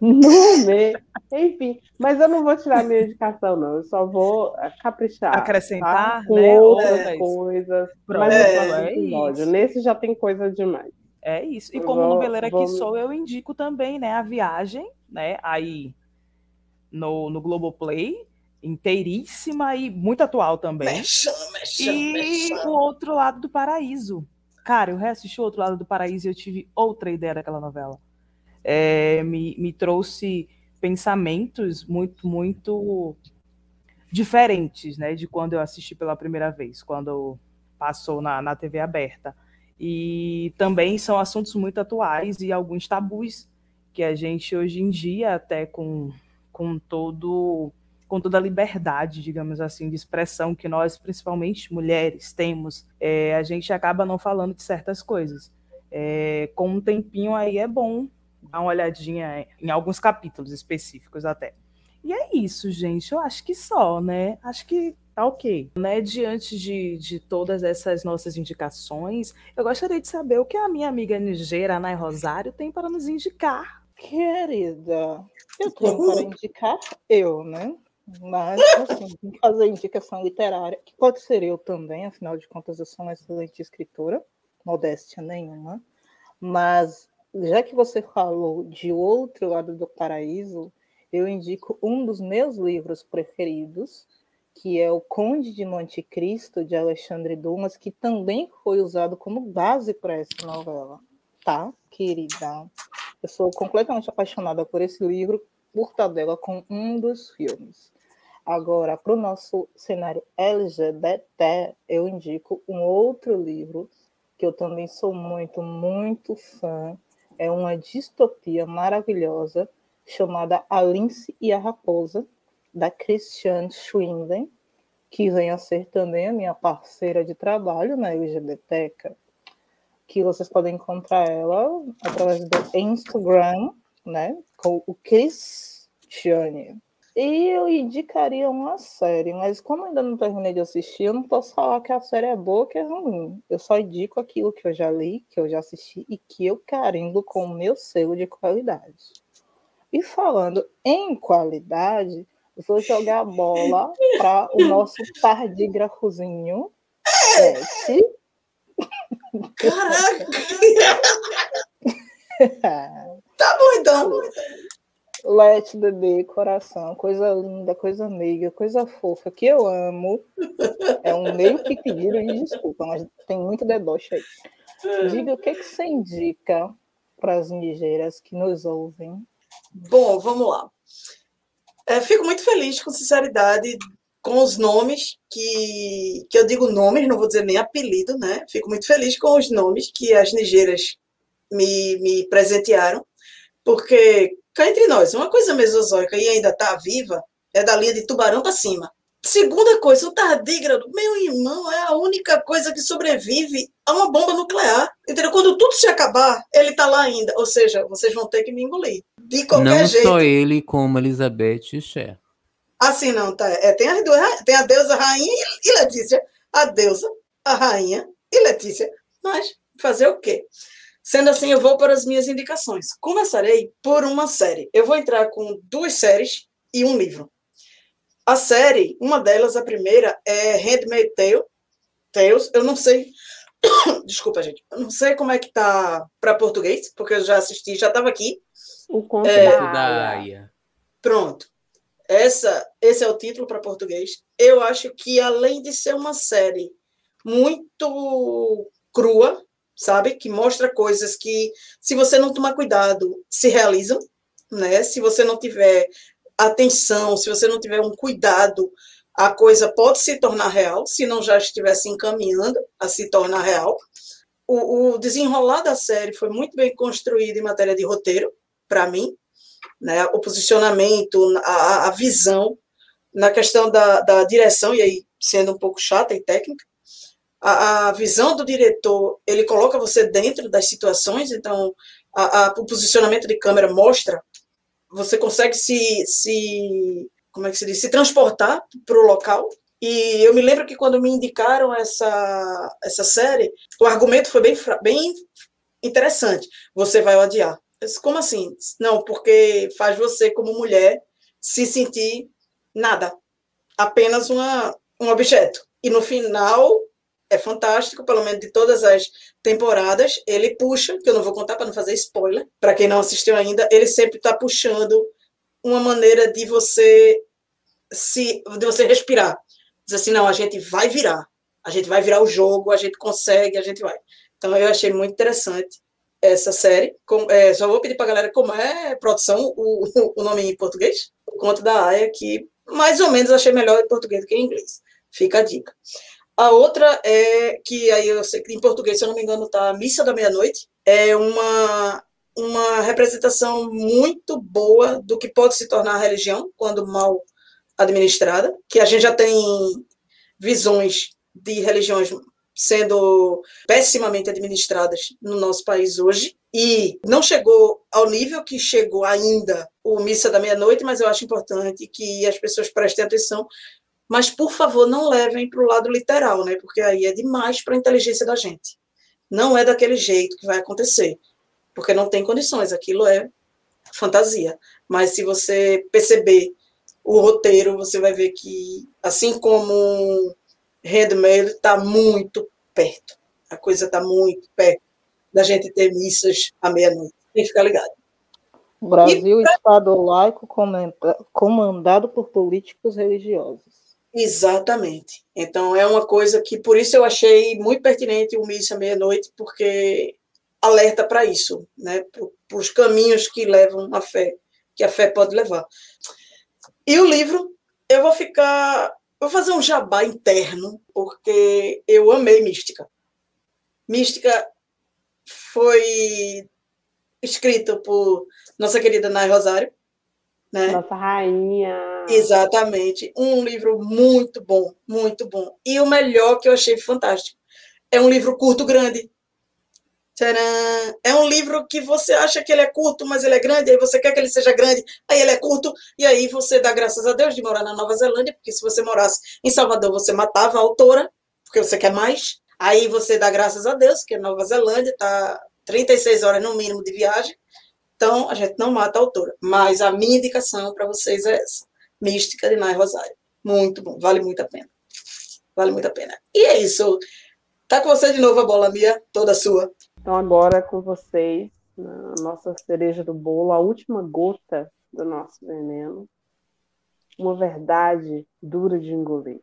no meio. Enfim, mas eu não vou tirar minha indicação, não. Eu só vou é, caprichar. Acrescentar, tá? Com né, outras outras. coisas. Pronto, Mas é no é. Nesse já tem coisa demais. É isso. E Eu como vou- noveleira que vou- sou, eu indico também, né, a viagem, né, aí no, no Globoplay, inteiríssima e muito atual também. Mexam, mexam, E o outro lado do paraíso. Cara, eu reassisti o outro lado do paraíso e eu tive outra ideia daquela novela. É, me, me trouxe pensamentos muito, muito diferentes, né, de quando eu assisti pela primeira vez, quando passou na, na TV aberta. E também são assuntos muito atuais e alguns tabus que a gente hoje em dia, até com, com todo com toda a liberdade, digamos assim, de expressão que nós, principalmente mulheres, temos, é, a gente acaba não falando de certas coisas. É, com um tempinho aí é bom dar uma olhadinha em alguns capítulos específicos até. E é isso, gente. Eu acho que só, né? Acho que tá ok. Né? Diante de, de todas essas nossas indicações, eu gostaria de saber o que a minha amiga Nigeira, Anai Rosário, tem para nos indicar. Querida, eu tenho para indicar eu, né? Mas, assim, fazer indicação literária, que pode ser eu também, afinal de contas, eu sou uma excelente escritora, modéstia nenhuma. Mas, já que você falou de outro lado do paraíso, eu indico um dos meus livros preferidos, que é O Conde de Monte Cristo, de Alexandre Dumas, que também foi usado como base para essa novela, tá, querida? Eu sou completamente apaixonada por esse livro, por tabela com um dos filmes. Agora, para o nosso cenário LGBT, eu indico um outro livro que eu também sou muito, muito fã. É uma distopia maravilhosa chamada Alice e a Raposa, da Christiane Schwinden, que vem a ser também a minha parceira de trabalho na LGBTeca, que vocês podem encontrar ela através do Instagram, né, com o Christiane. E eu indicaria uma série, mas como ainda não terminei de assistir, eu não posso falar que a série é boa ou que é ruim. Eu só indico aquilo que eu já li, que eu já assisti e que eu carimbo com o meu selo de qualidade. E falando em qualidade, vou jogar a bola para o nosso tardígrafozinho. Sete. Caraca! Tá bom, então. Let bebê, coração, coisa linda, coisa meiga, coisa fofa, que eu amo. É um meio que pedido de desculpa, mas tem muito deboche aí. Diga o que, que você indica para as ligeiras que nos ouvem. Bom, vamos lá. É, fico muito feliz, com sinceridade, com os nomes que, que eu digo nomes, não vou dizer nem apelido, né? Fico muito feliz com os nomes que as nigeiras me, me presentearam, porque cá entre nós, uma coisa mesozoica e ainda está viva é da linha de tubarão para cima. Segunda coisa, o tardígrado, meu irmão, é a única coisa que sobrevive a uma bomba nuclear. Entendeu? Quando tudo se acabar, ele está lá ainda. Ou seja, vocês vão ter que me engolir. De qualquer Não jeito. só ele, como Elizabeth e Cher. Assim não, tá? É, tem as duas, tem a deusa rainha e Letícia. A deusa, a rainha e Letícia. Mas fazer o quê? Sendo assim, eu vou para as minhas indicações. Começarei por uma série. Eu vou entrar com duas séries e um livro. A série, uma delas, a primeira, é Handmaid's Tale. Tales. Eu não sei Desculpa, gente. Eu não sei como é que tá para português, porque eu já assisti, já estava aqui. O conto É. da. Aya. Pronto. Essa, esse é o título para português. Eu acho que, além de ser uma série muito crua, sabe? Que mostra coisas que, se você não tomar cuidado, se realizam, né? Se você não tiver atenção, se você não tiver um cuidado, a coisa pode se tornar real, se não já estivesse encaminhando a se tornar real. O, o desenrolar da série foi muito bem construído em matéria de roteiro, para mim, né? O posicionamento, a, a visão, na questão da, da direção, e aí sendo um pouco chata e técnica, a, a visão do diretor, ele coloca você dentro das situações, então a, a, o posicionamento de câmera mostra, você consegue se, se como é que se diz, se transportar para o local. E eu me lembro que quando me indicaram essa, essa série, o argumento foi bem, bem interessante. Você vai odiar. Disse, Como assim? Não, porque faz você, como mulher, se sentir nada, apenas uma, um objeto. E no final é fantástico, pelo menos de todas as temporadas, ele puxa, que eu não vou contar para não fazer spoiler, para quem não assistiu ainda, ele sempre está puxando uma maneira de você se de você respirar. Diz assim, não, a gente vai virar. A gente vai virar o jogo, a gente consegue, a gente vai. Então eu achei muito interessante essa série. Com, é, só vou pedir para a galera como é produção, o, o nome em português, o conto da Aya, que mais ou menos achei melhor em português do que em inglês. Fica a dica. A outra é que aí eu sei que em português, se eu não me engano, tá Missa da Meia-Noite. É uma, uma representação muito boa do que pode se tornar a religião quando mal administrada, que a gente já tem visões de religiões sendo pessimamente administradas no nosso país hoje e não chegou ao nível que chegou ainda o Missa da Meia-Noite, mas eu acho importante que as pessoas prestem atenção. Mas, por favor, não levem para o lado literal, né? Porque aí é demais para a inteligência da gente. Não é daquele jeito que vai acontecer, porque não tem condições, aquilo é fantasia. Mas se você perceber o roteiro, você vai ver que, assim como Handmaid, está muito perto. A coisa está muito perto da gente ter missas à meia-noite. Tem que ficar ligado. Brasil, Estado laico comandado por políticos religiosos. Exatamente. Então, é uma coisa que, por isso, eu achei muito pertinente o Missa Meia-Noite, porque alerta para isso, né? para os caminhos que levam a fé, que a fé pode levar. E o livro, eu vou ficar. Vou fazer um jabá interno, porque eu amei Mística. Mística foi escrito por nossa querida Nay Rosário, né? Nossa rainha. Exatamente. Um livro muito bom, muito bom. E o melhor que eu achei fantástico. É um livro curto, grande. Tcharam! É um livro que você acha que ele é curto, mas ele é grande, aí você quer que ele seja grande, aí ele é curto, e aí você dá graças a Deus de morar na Nova Zelândia, porque se você morasse em Salvador, você matava a autora, porque você quer mais. Aí você dá graças a Deus, que a Nova Zelândia está 36 horas no mínimo de viagem, então a gente não mata a autora. Mas a minha indicação para vocês é essa. Mística de Nai Rosário. Muito bom, vale muito a pena. Vale muito a pena. E é isso. Tá com você de novo a bola, Mia, toda sua. Então, agora com vocês, na nossa cereja do bolo, a última gota do nosso veneno. Uma verdade dura de engolir.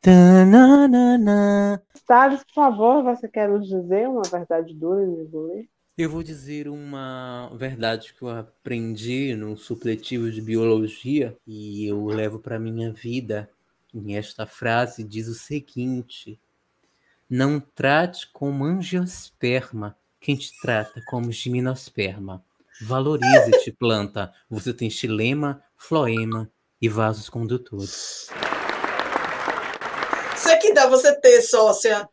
Tananana. Thales, por favor, você quer nos dizer uma verdade dura de engolir? Eu vou dizer uma verdade que eu aprendi no supletivo de biologia e eu levo para minha vida. E esta frase diz o seguinte: Não trate como angiosperma quem te trata como gimnosperma. Valorize-te, planta. Você tem xilema, floema e vasos condutores. Você que dá você ter sócia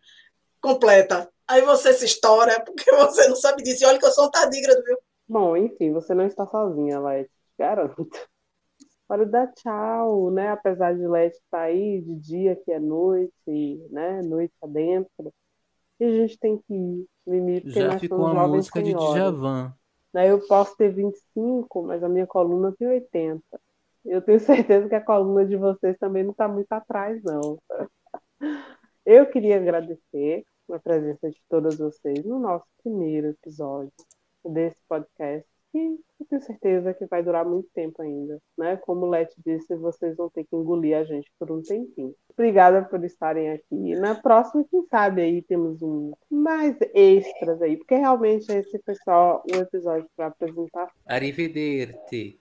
completa. Aí você se estoura porque você não sabe disso. E olha que eu sou um tardígrado, viu? Bom, enfim, você não está sozinha, Leti, garanto. Para dar tchau, né? Apesar de Leti estar aí de dia que é noite, né? Noite adentro. E a gente tem que ir, Mimi, porque Já nós ficou a música de. Djavan. Né? Eu posso ter 25, mas a minha coluna tem 80. Eu tenho certeza que a coluna de vocês também não está muito atrás, não. Eu queria agradecer a presença de todas vocês no nosso primeiro episódio desse podcast, que eu tenho certeza que vai durar muito tempo ainda, né? Como o Leti disse, vocês vão ter que engolir a gente por um tempinho. Obrigada por estarem aqui. Na próxima, quem sabe aí temos um mais extras aí, porque realmente esse foi só um episódio para apresentar. Arrivederci.